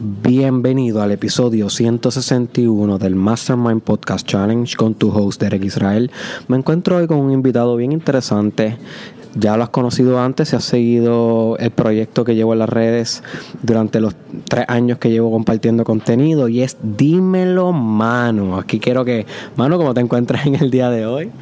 Bienvenido al episodio 161 del Mastermind Podcast Challenge con tu host Derek Israel. Me encuentro hoy con un invitado bien interesante. Ya lo has conocido antes, si has seguido el proyecto que llevo en las redes durante los tres años que llevo compartiendo contenido y es Dímelo Mano. Aquí quiero que, Mano, ¿cómo te encuentras en el día de hoy?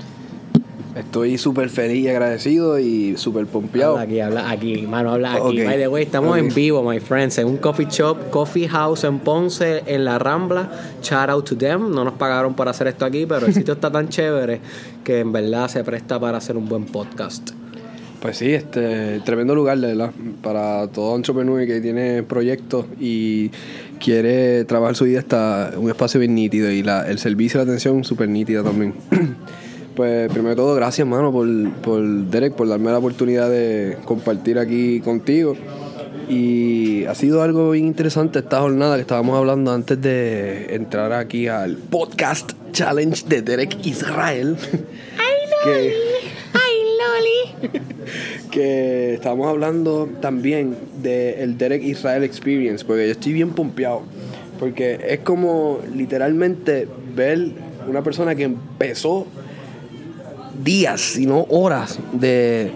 Estoy súper feliz y agradecido y súper pompeado. Habla aquí, habla aquí, mano, habla aquí. By the way, estamos en vivo, my friends, en un coffee shop, Coffee House en Ponce, en La Rambla. Shout out to them. No nos pagaron por hacer esto aquí, pero el sitio está tan chévere que en verdad se presta para hacer un buen podcast. Pues sí, este tremendo lugar, de verdad, para todo entrepreneur que tiene proyectos y quiere trabajar su vida está un espacio bien nítido y la, el servicio de atención súper nítida también. Pues primero de todo, gracias, mano, por, por Derek, por darme la oportunidad de compartir aquí contigo. Y ha sido algo bien interesante esta jornada que estábamos hablando antes de entrar aquí al podcast challenge de Derek Israel. ¡Ay, Loli! ¡Ay, Loli! que estábamos hablando también del Derek Israel Experience, porque yo estoy bien pompeado. Porque es como literalmente ver una persona que empezó días, sino horas de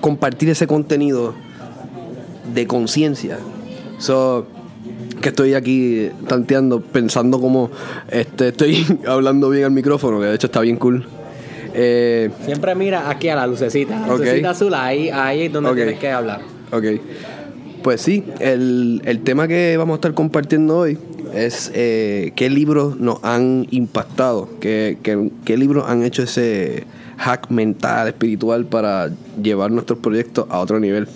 compartir ese contenido de conciencia. So, que estoy aquí tanteando, pensando como este, estoy hablando bien al micrófono, que de hecho está bien cool. Eh, Siempre mira aquí a la lucecita, la lucecita azul, ahí, ahí es donde tienes que hablar. Ok. Pues sí, el, el tema que vamos a estar compartiendo hoy es eh, qué libros nos han impactado, qué, qué, libros han hecho ese hack mental, espiritual para llevar nuestros proyectos a otro nivel.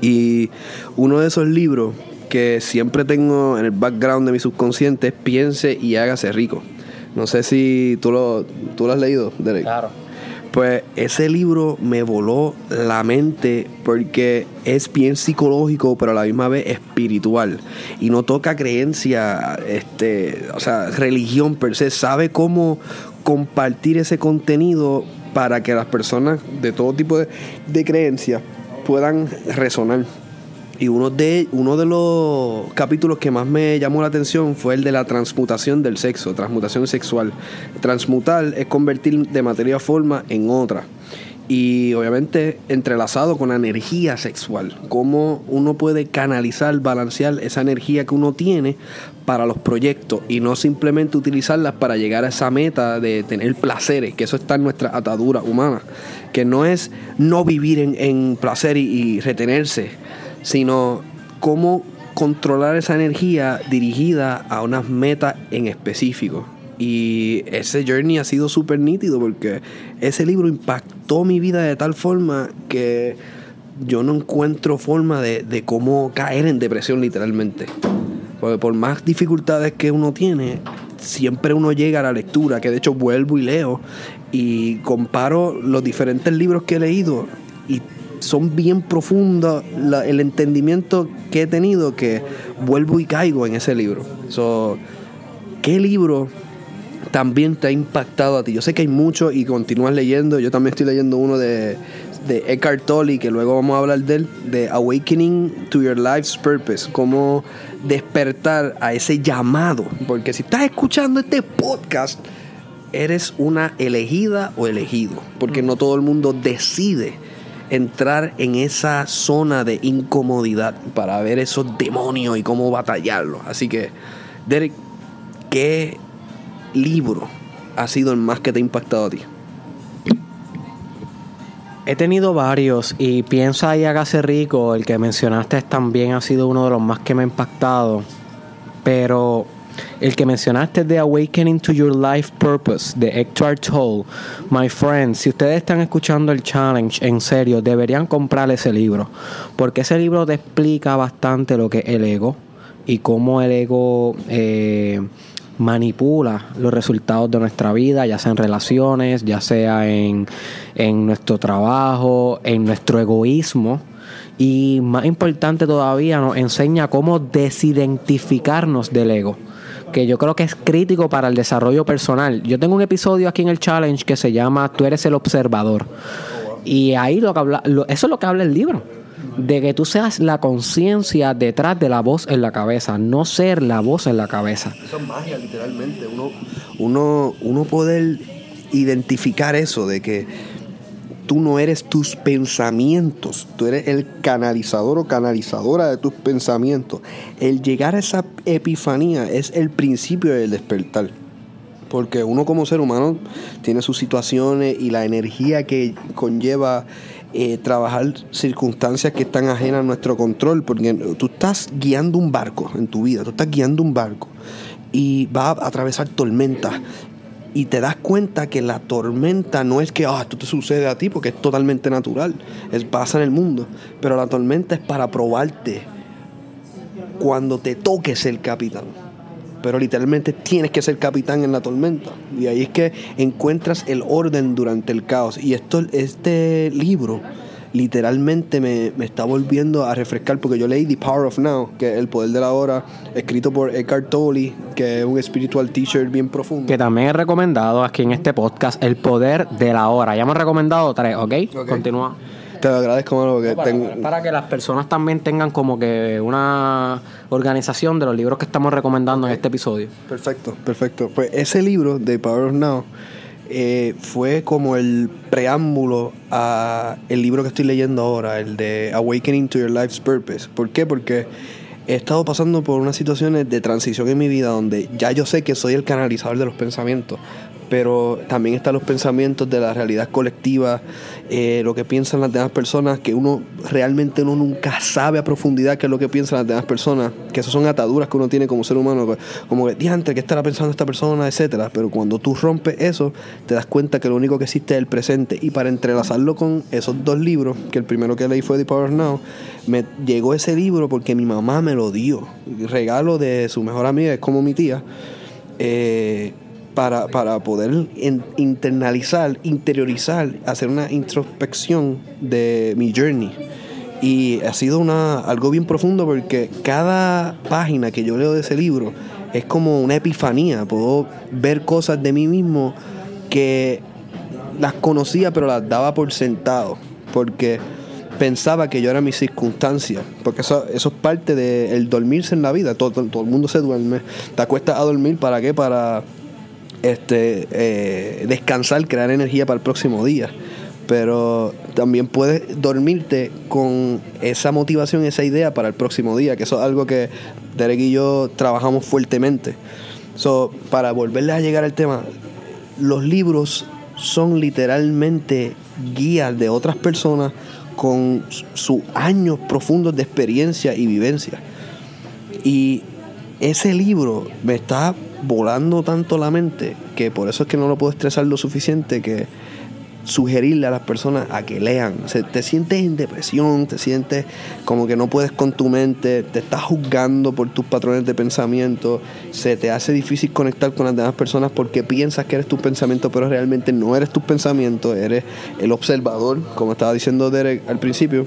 Y uno de esos libros que siempre tengo en el background de mi subconsciente es Piense y hágase rico. No sé si tú lo, tú lo has leído, Derek. Claro. Pues ese libro me voló la mente porque es bien psicológico, pero a la misma vez espiritual. Y no toca creencia, este, o sea, religión per se. Sabe cómo compartir ese contenido para que las personas de todo tipo de, de creencias puedan resonar. Y uno de, uno de los capítulos que más me llamó la atención fue el de la transmutación del sexo, transmutación sexual. Transmutar es convertir de materia forma en otra. Y obviamente entrelazado con la energía sexual. Cómo uno puede canalizar, balancear esa energía que uno tiene para los proyectos y no simplemente utilizarlas para llegar a esa meta de tener placeres, que eso está en nuestra atadura humana. Que no es no vivir en, placer y retenerse sino cómo controlar esa energía dirigida a unas metas en específico. Y ese journey ha sido súper nítido porque ese libro impactó mi vida de tal forma que yo no encuentro forma de, de cómo caer en depresión literalmente. Porque por más dificultades que uno tiene, siempre uno llega a la lectura, que de hecho vuelvo y leo y comparo los diferentes libros que he leído y son bien profundos el entendimiento que he tenido que vuelvo y caigo en ese libro. So, ¿Qué libro también te ha impactado a ti? Yo sé que hay muchos y continúas leyendo. Yo también estoy leyendo uno de, de Eckhart Tolle, que luego vamos a hablar de él, de Awakening to Your Life's Purpose. Cómo despertar a ese llamado. Porque si estás escuchando este podcast, eres una elegida o elegido. Porque no todo el mundo decide entrar en esa zona de incomodidad para ver esos demonios y cómo batallarlos. Así que, Derek, ¿qué libro ha sido el más que te ha impactado a ti? He tenido varios y piensa y hágase rico, el que mencionaste también ha sido uno de los más que me ha impactado, pero el que mencionaste de Awakening to Your Life Purpose de Eckhart Tolle. My friends, si ustedes están escuchando el challenge, en serio, deberían comprar ese libro. Porque ese libro te explica bastante lo que es el ego y cómo el ego eh, manipula los resultados de nuestra vida, ya sea en relaciones, ya sea en, en nuestro trabajo, en nuestro egoísmo. Y más importante todavía, nos enseña cómo desidentificarnos del ego que yo creo que es crítico para el desarrollo personal. Yo tengo un episodio aquí en el challenge que se llama Tú eres el observador. Y ahí lo que habla, eso es lo que habla el libro. de que tú seas la conciencia detrás de la voz en la cabeza, no ser la voz en la cabeza. Eso es magia, literalmente. Uno, uno, uno poder identificar eso de que tú no eres tus pensamientos, tú eres el canalizador o canalizadora de tus pensamientos. El llegar a esa epifanía es el principio del despertar. Porque uno como ser humano tiene sus situaciones y la energía que conlleva eh, trabajar circunstancias que están ajenas a nuestro control. Porque tú estás guiando un barco en tu vida, tú estás guiando un barco y va a atravesar tormentas y te das cuenta que la tormenta no es que ah, esto te sucede a ti porque es totalmente natural, es pasa en el mundo, pero la tormenta es para probarte cuando te toque ser capitán. Pero literalmente tienes que ser capitán en la tormenta. Y ahí es que encuentras el orden durante el caos. Y esto, este libro literalmente me, me, está volviendo a refrescar porque yo leí The Power of Now, que es El Poder de la Hora, escrito por Eckhart Tolle, que es un spiritual teacher bien profundo. Que también he recomendado aquí en este podcast El Poder de la Hora. Ya hemos recomendado tres, ¿ok? okay. Continúa. Te lo agradezco, mano, porque para, tengo... para, que las personas también tengan como que una organización de los libros que estamos recomendando okay. en este episodio. Perfecto, perfecto. Pues ese libro, The Power of Now, eh, fue como el preámbulo a el libro que estoy leyendo ahora, el de Awakening to Your Life's Purpose. ¿Por qué? Porque he estado pasando por unas situaciones de transición en mi vida donde ya yo sé que soy el canalizador de los pensamientos, pero también están los pensamientos de la realidad colectiva, eh, lo que piensan las demás personas, que uno realmente uno nunca sabe a profundidad qué es lo que piensan las demás personas, que esas son ataduras que uno tiene como ser humano, como que, diante, ¿qué estará pensando esta persona? etcétera. Pero cuando tú rompes eso, te das cuenta que lo único que existe es el presente. Y para entrelazarlo con esos dos libros, que el primero que leí fue The Power Now, me llegó ese libro porque mi mamá me lo dio. Regalo de su mejor amiga, es como mi tía. Eh, para, para poder in, internalizar, interiorizar, hacer una introspección de mi journey. Y ha sido una, algo bien profundo porque cada página que yo leo de ese libro es como una epifanía. Puedo ver cosas de mí mismo que las conocía pero las daba por sentado. Porque pensaba que yo era mi circunstancia, porque eso, eso es parte del dormirse en la vida, todo, todo, todo, el mundo se duerme, te acuestas a dormir, ¿para qué? Para este, eh, descansar, crear energía para el próximo día. Pero también puedes dormirte con esa motivación, esa idea para el próximo día, que eso es algo que Derek y yo trabajamos fuertemente. So, para volverles a llegar al tema, los libros son literalmente guías de otras personas con sus años profundos de experiencia y vivencia. Y ese libro me está volando tanto la mente que por eso es que no lo puedo estresar lo suficiente que sugerirle a las personas a que lean. O te sientes en depresión, te sientes como que no puedes con tu mente, te estás juzgando por tus patrones de pensamiento, se te hace difícil conectar con las demás personas porque piensas que eres tu pensamiento, pero realmente no eres tu pensamiento, eres el observador, como estaba diciendo Derek al principio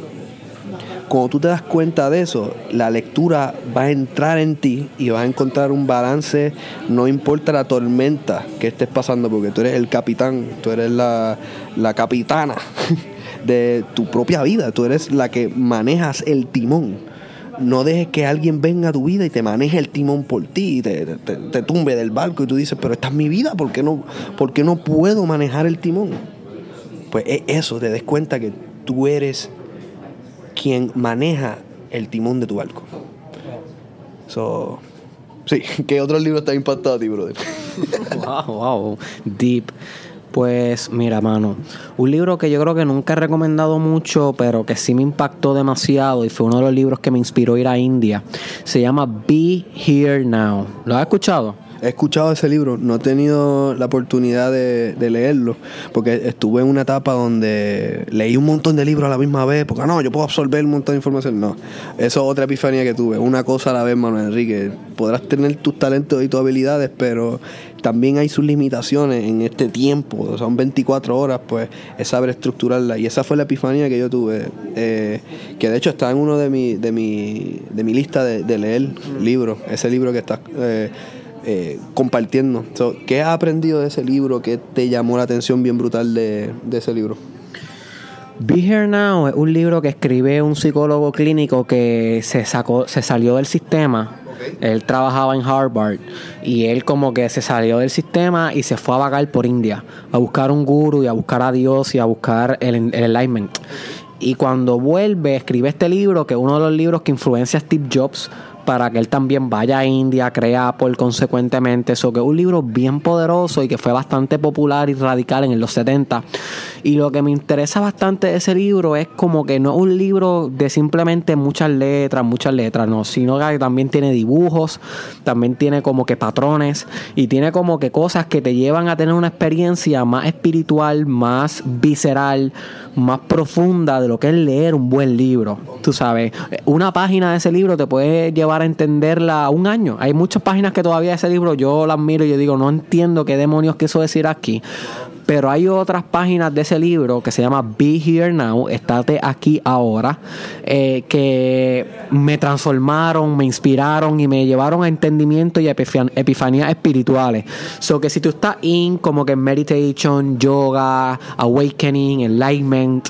cuando tú te das cuenta de eso, la lectura va a entrar en ti y vas a encontrar un balance, no importa la tormenta que estés pasando, porque tú eres el capitán, tú eres la, la capitana de tu propia vida, tú eres la que manejas el timón. No dejes que alguien venga a tu vida y te maneje el timón por ti y te, te, tumbe del barco y tú dices, pero esta es mi vida, ¿por qué no, por qué no puedo manejar el timón? Pues es eso, te des cuenta que tú eres quien maneja el timón de tu barco. So, sí, ¿qué otros libros te han impactado a ti, brother? wow, wow, deep. Pues mira, mano, un libro que yo creo que nunca he recomendado mucho, pero que sí me impactó demasiado y fue uno de los libros que me inspiró a ir a India. Se llama Be Here Now. ¿Lo has escuchado? He escuchado ese libro, no he tenido la oportunidad de, de, leerlo, porque estuve en una etapa donde leí un montón de libros a la misma vez, porque no, yo puedo absorber un montón de información. No, eso es otra epifanía que tuve, una cosa a la vez, Manuel Enrique. Podrás tener tus talentos y tus habilidades, pero también hay sus limitaciones en este tiempo, son 24 horas, pues es saber estructurarla. Y esa fue la epifanía que yo tuve, eh, que de hecho está en uno de mi, de mi, de mi lista de, de leer libros, ese libro que está... Eh, eh, compartiendo. So, ¿Qué has aprendido de ese libro? ¿Qué te llamó la atención bien brutal de, de ese libro? Be Here Now es un libro que escribe un psicólogo clínico que se sacó, se salió del sistema. Él trabajaba en Harvard y él como que se salió del sistema y se fue a vagar por India a buscar un guru y a buscar a Dios y a buscar el, el enlightenment. Y cuando vuelve, escribe este libro, que es uno de los libros que influencia a Steve Jobs para que él también vaya a India, crea Apple consecuentemente. Eso que es un libro bien poderoso y que fue bastante popular y radical en los 70. Y lo que me interesa bastante de ese libro es como que no es un libro de simplemente muchas letras, muchas letras, no, sino que también tiene dibujos, también tiene como que patrones y tiene como que cosas que te llevan a tener una experiencia más espiritual, más visceral, más profunda de lo que es leer un buen libro. Tú sabes, una página de ese libro te puede llevar a entenderla un año. Hay muchas páginas que todavía ese libro yo las miro y yo digo, no entiendo qué demonios quiso decir aquí. Pero hay otras páginas de ese libro que se llama Be Here Now, estate aquí ahora, eh, que me transformaron, me inspiraron y me llevaron a entendimiento y epifanías espirituales. So que si tú estás in como que meditation, yoga, awakening, enlightenment,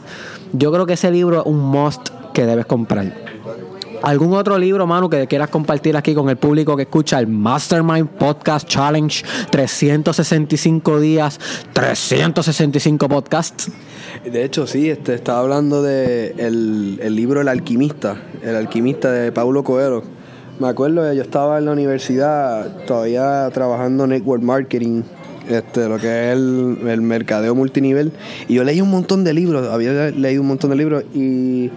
yo creo que ese libro es un must que debes comprar. ¿Algún otro libro, Manu, que quieras compartir aquí con el público que escucha el Mastermind Podcast Challenge 365 días, 365 podcasts? De hecho, sí, este, estaba hablando de el, libro El Alquimista, El Alquimista de Paulo Coelho. Me acuerdo, yo estaba en la universidad todavía trabajando network marketing este, lo que es el, el, mercadeo multinivel. Y yo leí un montón de libros, había leído un montón de libros y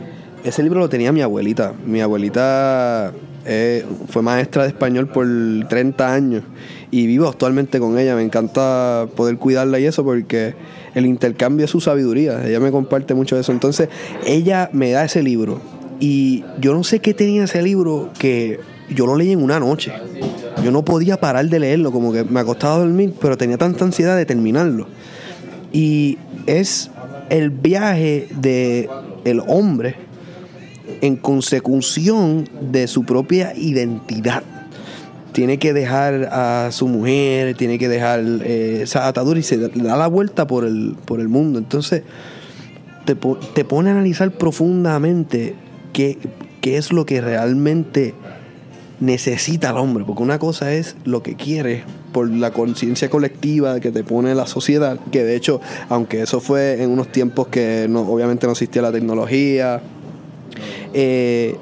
ese libro lo tenía mi abuelita. Mi abuelita eh, fue maestra de español por 30 años y vivo actualmente con ella. Me encanta poder cuidarla y eso porque el intercambio es su sabiduría. Ella me comparte mucho de eso. Entonces, ella me da ese libro y yo no sé qué tenía ese libro que yo lo leí en una noche. Yo no podía parar de leerlo, como que me acostaba a dormir, pero tenía tanta ansiedad de terminarlo. Y es el viaje de el hombre en consecución de su propia identidad. Tiene que dejar a su mujer, tiene que dejar eh, esa atadura y se da la vuelta por el, por el mundo. Entonces, te, te pone a analizar profundamente qué, qué es lo que realmente necesita el hombre, porque una cosa es lo que quiere por la conciencia colectiva que te pone la sociedad, que de hecho, aunque eso fue en unos tiempos que no, obviamente no existía la tecnología, eh,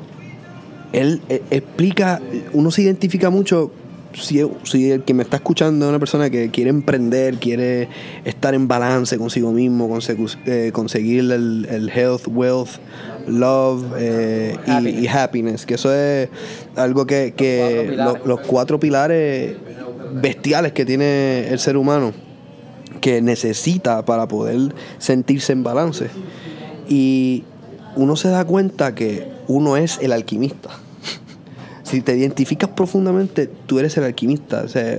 él eh, explica, uno se identifica mucho si, si, el que me está escuchando es una persona que quiere emprender, quiere estar en balance consigo mismo, eh, conseguir el, health, wealth, love y, happiness, que eso es algo que, los, cuatro pilares bestiales que tiene el ser humano, que necesita para poder sentirse en balance. Y uno se da cuenta que uno es el alquimista. si te identificas profundamente, tú eres el alquimista. O sea,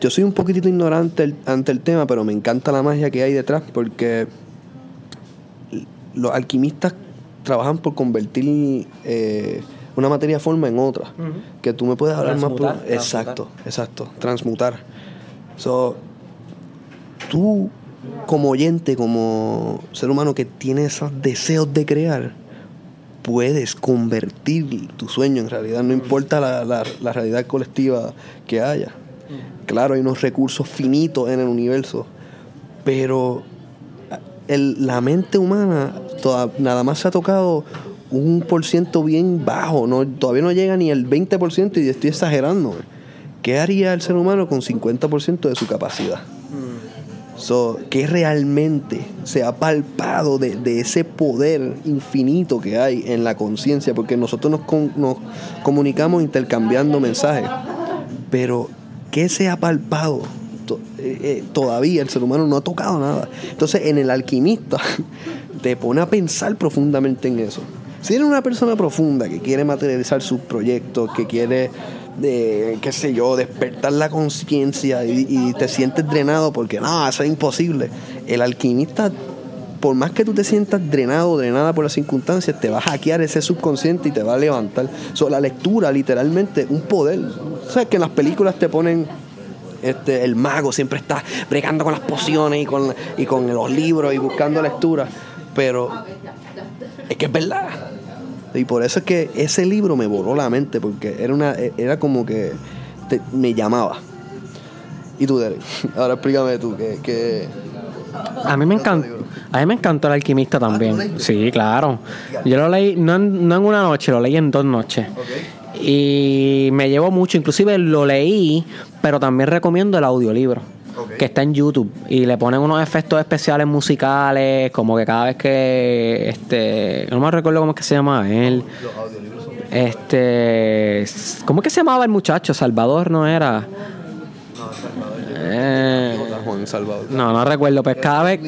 yo soy un poquitito ignorante ante el tema, pero me encanta la magia que hay detrás porque los alquimistas trabajan por convertir eh, una materia forma en otra. Que tú me puedes hablar más por... Exacto, exacto. Transmutar. So, tú como oyente, como ser humano que tiene esos deseos de crear, puedes convertir tu sueño en realidad, no importa la, la, realidad colectiva que haya. Claro, hay unos recursos finitos en el universo, pero el, la mente humana nada más se ha tocado un por ciento bien bajo, no, todavía no llega ni el 20% y estoy exagerando. ¿Qué haría el ser humano con 50% de su capacidad? So, que realmente se ha palpado de, ese poder infinito que hay en la conciencia, porque nosotros nos, nos, comunicamos intercambiando mensajes, pero ¿qué se ha palpado? Eh, eh, todavía el ser humano no ha tocado nada. Entonces, en el alquimista te pone a pensar profundamente en eso. Si eres una persona profunda que quiere materializar sus proyectos, que quiere de, qué sé yo, despertar la conciencia y, te sientes drenado porque no, eso es imposible. El alquimista, por más que tú te sientas drenado o drenada por las circunstancias, te va a hackear ese subconsciente y te va a levantar. So, la lectura, literalmente, un poder. sabes que en las películas te ponen este, el mago siempre está bregando con las pociones y con, y con los libros y buscando lectura. Pero es que es verdad. Y por eso es que ese libro me voló la mente, porque era, una, era como que te- me llamaba. Y tú, Derek, ahora explícame tú, que, que A mí me encantó. A mí me encantó el alquimista también. Sí, claro. Yo lo leí no en, no en una noche, lo leí en dos noches. Y me llevó mucho. Inclusive lo leí, pero también recomiendo el audiolibro. Que está en YouTube y le ponen unos efectos especiales musicales, como que cada vez que este, no me recuerdo cómo es que se llama él. Este, ¿cómo es que se llamaba el muchacho? Salvador no era. Eh, Juan Salvador. no, no recuerdo. Pues cada vez,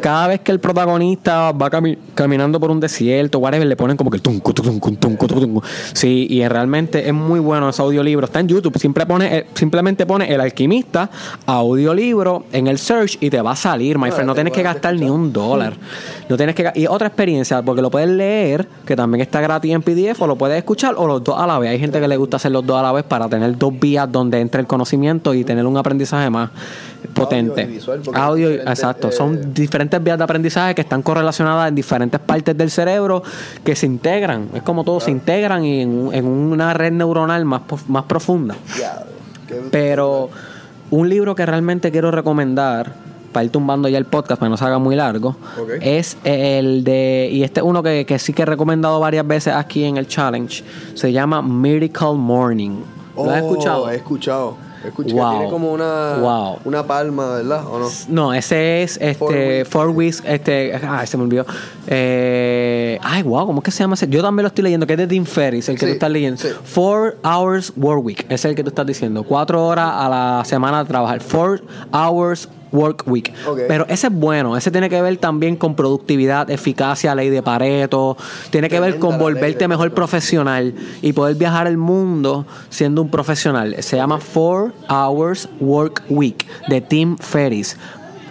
cada vez que el protagonista va cami- caminando por un desierto, whatever, le ponen como que el tuncu, tuncu, tuncu, tuncu. Sí, y realmente es muy bueno ese audiolibro. Está en YouTube. Siempre pone, eh, simplemente pone el alquimista, audiolibro en el search y te va a salir, my friend. No tienes que gastar ni un dólar. No tienes que Y otra experiencia, porque lo puedes leer, que también está gratis en PDF, o lo puedes escuchar, o los dos a la vez. Hay gente que le gusta hacer los dos a la vez para tener dos vías donde entre el conocimiento y tener un aprendizaje más potente. y visual, Audio, exacto. eh, Son diferentes vías de aprendizaje que están correlacionadas en diferentes partes del cerebro que se integran. Es como todo, se integran y en, en una red neuronal más, más profunda. Pero un libro que realmente quiero recomendar para ir tumbando ya el podcast para que no se haga muy largo es el de y este es uno que, que sí que he recomendado varias veces aquí en el challenge se llama Miracle Morning ¿lo has Oh, escuchado? He escuchado. He escuchado. Wow. Tiene como una, Wow. una palma, ¿verdad? ¿O no? No, ese es Four este Weeks. Four Weeks, este, ay, se me olvidó. Eh, ay, wow, ¿cómo es que se llama ese? Yo también lo estoy leyendo, que es de Tim Ferriss, el que Sí, tú estás leyendo. sí. Four Hours Work Week, es el que tú estás diciendo. Cuatro horas a la semana de trabajar. Four Hours Work Week. Pero ese es bueno, ese tiene que ver también con productividad, eficacia, ley de Pareto, tiene que ver con volverte mejor profesional y poder viajar el mundo siendo un profesional. Se llama Four Hours Work Week de Tim Ferriss.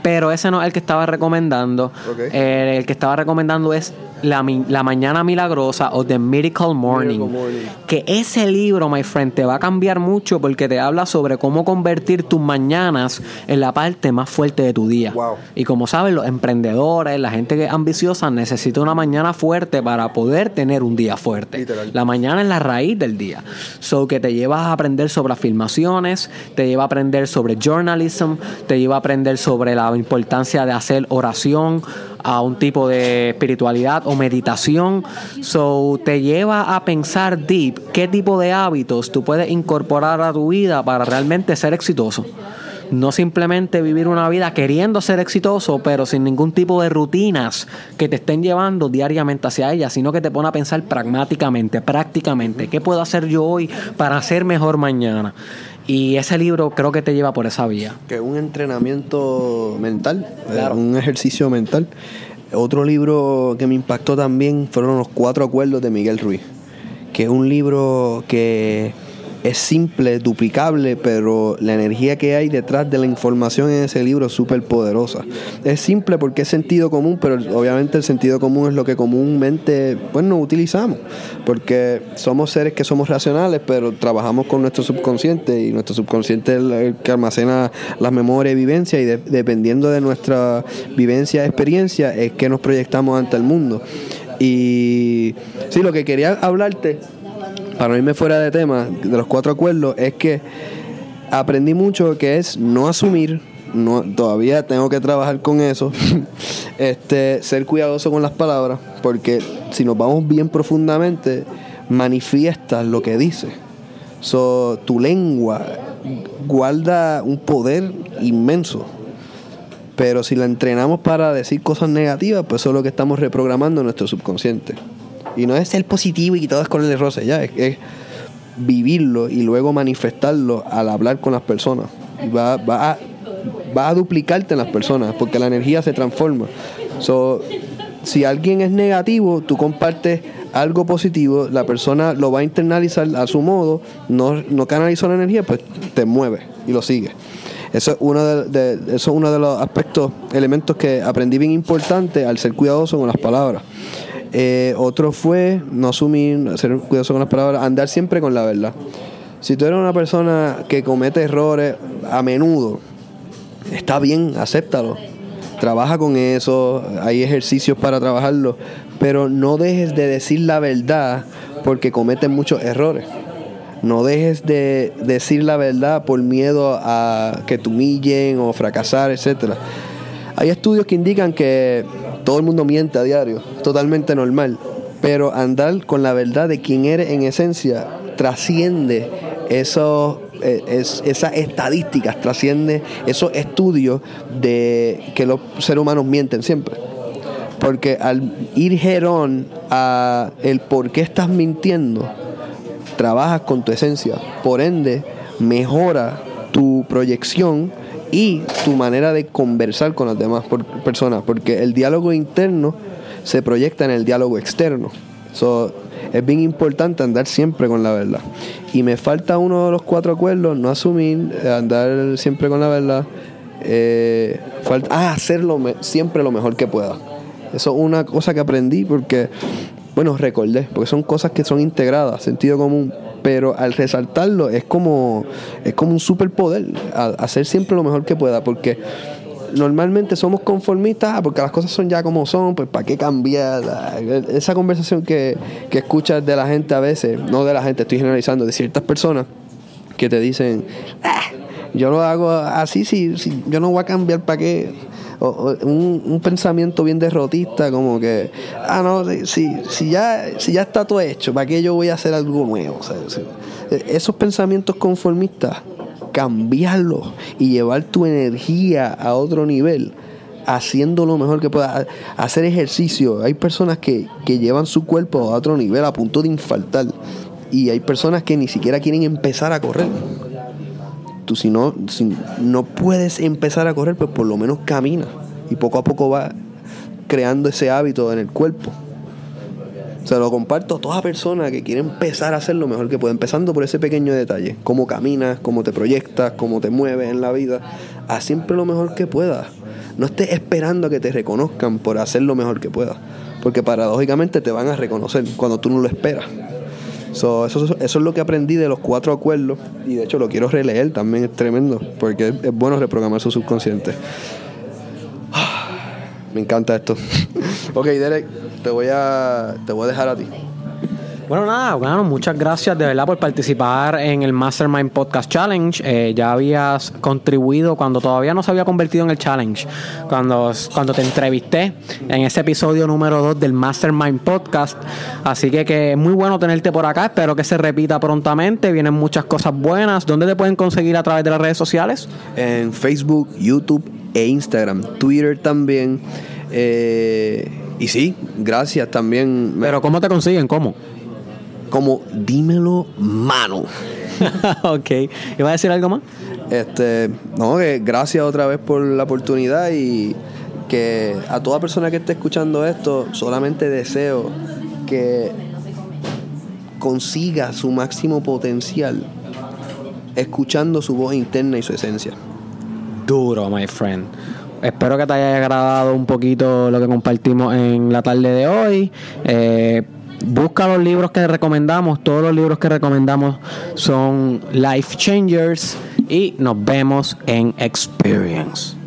Pero ese no es el que estaba recomendando. Eh, el que estaba recomendando es la, la Mañana Milagrosa o The Miracle Morning. Miracle Morning. Que ese libro, my friend, te va a cambiar mucho porque te habla sobre cómo convertir tus mañanas en la parte más fuerte de tu día. Wow. Y como saben, los emprendedores, la gente que es ambiciosa, necesita una mañana fuerte para poder tener un día fuerte. Literal. La mañana es la raíz del día. So que te lleva a aprender sobre afirmaciones, te lleva a aprender sobre journalism, te lleva a aprender sobre la importancia de hacer oración a un tipo de espiritualidad o meditación. So te lleva a pensar deep qué tipo de hábitos tú puedes incorporar a tu vida para realmente ser exitoso. No simplemente vivir una vida queriendo ser exitoso, pero sin ningún tipo de rutinas que te estén llevando diariamente hacia ella, sino que te pone a pensar pragmáticamente, prácticamente, ¿qué puedo hacer yo hoy para ser mejor mañana? Y ese libro creo que te lleva por esa vía. que es un entrenamiento mental, eh, Claro. un ejercicio mental. Otro libro que me impactó también fueron los cuatro acuerdos de Miguel Ruiz, que es un libro que es simple, duplicable, pero la energía que hay detrás de la información en ese libro es súper poderosa. Es simple porque es sentido común, pero obviamente el sentido común es lo que comúnmente pues, no utilizamos, porque somos seres que somos racionales, pero trabajamos con nuestro subconsciente y nuestro subconsciente es el- que almacena las memorias y vivencias y de- dependiendo de nuestra vivencia, experiencia, es que nos proyectamos ante el mundo. Y sí, lo que quería hablarte para no irme fuera de tema, de los cuatro acuerdos, es que aprendí mucho que es no asumir, no, todavía tengo que trabajar con eso, este, ser cuidadoso con las palabras, porque si nos vamos bien profundamente, manifiestas lo que dices. So, tu lengua guarda un poder inmenso. Pero si la entrenamos para decir cosas negativas, pues eso es lo que estamos reprogramando en nuestro subconsciente. Y no es ser positivo y que todo es color de rosa, ya, es, vivirlo y luego manifestarlo al hablar con las personas. Va, va, a, va a duplicarte en las personas, porque la energía se transforma. So, si alguien es negativo, tú compartes algo positivo, la persona lo va a internalizar a su modo, no, no canalizó la energía, pues te mueve y lo sigue. Eso es uno de, de- eso es uno de los aspectos, elementos que aprendí bien importante al ser cuidadoso con las palabras. Eh, otro fue no asumir, ser cuidadoso con las palabras, andar siempre con la verdad. Si tú eres una persona que comete errores a menudo, está bien, acéptalo. trabaja con eso, hay ejercicios para trabajarlo, pero no dejes de decir la verdad porque cometen muchos errores. No dejes de decir la verdad por miedo a que te humillen o fracasar, etcétera. Hay estudios que indican que todo el mundo miente a diario, totalmente normal, pero andar con la verdad de quién eres en esencia trasciende esos, eh, es, esas estadísticas, trasciende esos estudios de que los seres humanos mienten siempre. Porque al ir gerón a el por qué estás mintiendo, trabajas con tu esencia. Por ende, mejora tu proyección y tu manera de conversar con las demás personas. Porque el diálogo interno se proyecta en el diálogo externo. So, es bien importante andar siempre con la verdad. Y me falta uno de los cuatro acuerdos, no asumir, andar siempre con la verdad. Eh, ah, hacerlo siempre lo mejor que pueda. Eso es una cosa que aprendí porque, bueno, recordé, porque son cosas que son integradas, sentido común, pero al resaltarlo es como, es como un superpoder, hacer siempre lo mejor que pueda, porque normalmente somos conformistas ah, porque las cosas son ya como son, pues ¿para qué cambiar? Esa conversación que, que escuchas de la gente a veces, no de la gente, estoy generalizando, de ciertas personas que te dicen, ah, yo lo hago así, si, si yo no voy a cambiar, ¿para qué? Un, pensamiento bien derrotista, como que, ah, no, si, si, ya, si ya está todo hecho, ¿para qué yo voy a hacer algo nuevo? E, esos pensamientos conformistas, cambiarlos y llevar tu energía a otro nivel haciendo lo mejor que puedas, hacer ejercicio. Hay personas que, que llevan su cuerpo a otro nivel a punto de infartar. Y hay personas que ni siquiera quieren empezar a correr tú si no, si no puedes empezar a correr, pues por lo menos camina. Y poco a poco va creando ese hábito en el cuerpo. Se lo comparto a toda persona que quiere empezar a hacer lo mejor que puede, empezando por ese pequeño detalle, cómo caminas, cómo te proyectas, cómo te mueves en la vida, haz siempre lo mejor que puedas. No estés esperando a que te reconozcan por hacer lo mejor que puedas, porque paradójicamente te van a reconocer cuando tú no lo esperas eso, eso, es lo que aprendí de los cuatro acuerdos y de hecho lo quiero releer también, es tremendo, porque es, bueno reprogramar su subconsciente. Me encanta esto. ok, Derek, te voy a, te voy a dejar a ti. Bueno, nada, bueno, muchas gracias de verdad por participar en el Mastermind Podcast Challenge. Eh, ya habías contribuido cuando todavía no se había convertido en el challenge, cuando, cuando te entrevisté en ese episodio número 2 del Mastermind Podcast. Así que, que es muy bueno tenerte por acá. Espero que se repita prontamente. Vienen muchas cosas buenas. ¿Dónde te pueden conseguir a través de las redes sociales? En Facebook, YouTube e Instagram. Twitter también. Eh, y sí, gracias también. Pero ¿cómo te consiguen? ¿Cómo? Como dímelo mano. ok. ¿Iba a decir algo más? Este, no, que gracias otra vez por la oportunidad y que a toda persona que esté escuchando esto, solamente deseo que consiga su máximo potencial escuchando su voz interna y su esencia. Duro, my friend. Espero que te haya agradado un poquito lo que compartimos en la tarde de hoy. Eh, busca los libros que recomendamos. Todos los libros que recomendamos son life changers. Y nos vemos en Experience.